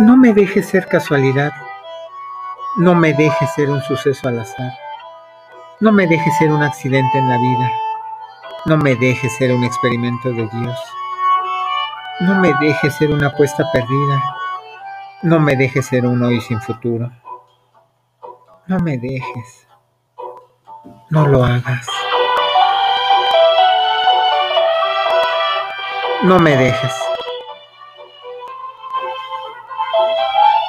No me dejes ser casualidad. No me dejes ser un suceso al azar. No me dejes ser un accidente en la vida. No me dejes ser un experimento de Dios. No me dejes ser una apuesta perdida. No me dejes ser un hoy sin futuro. No me dejes. No lo hagas. No me dejes. Thank you.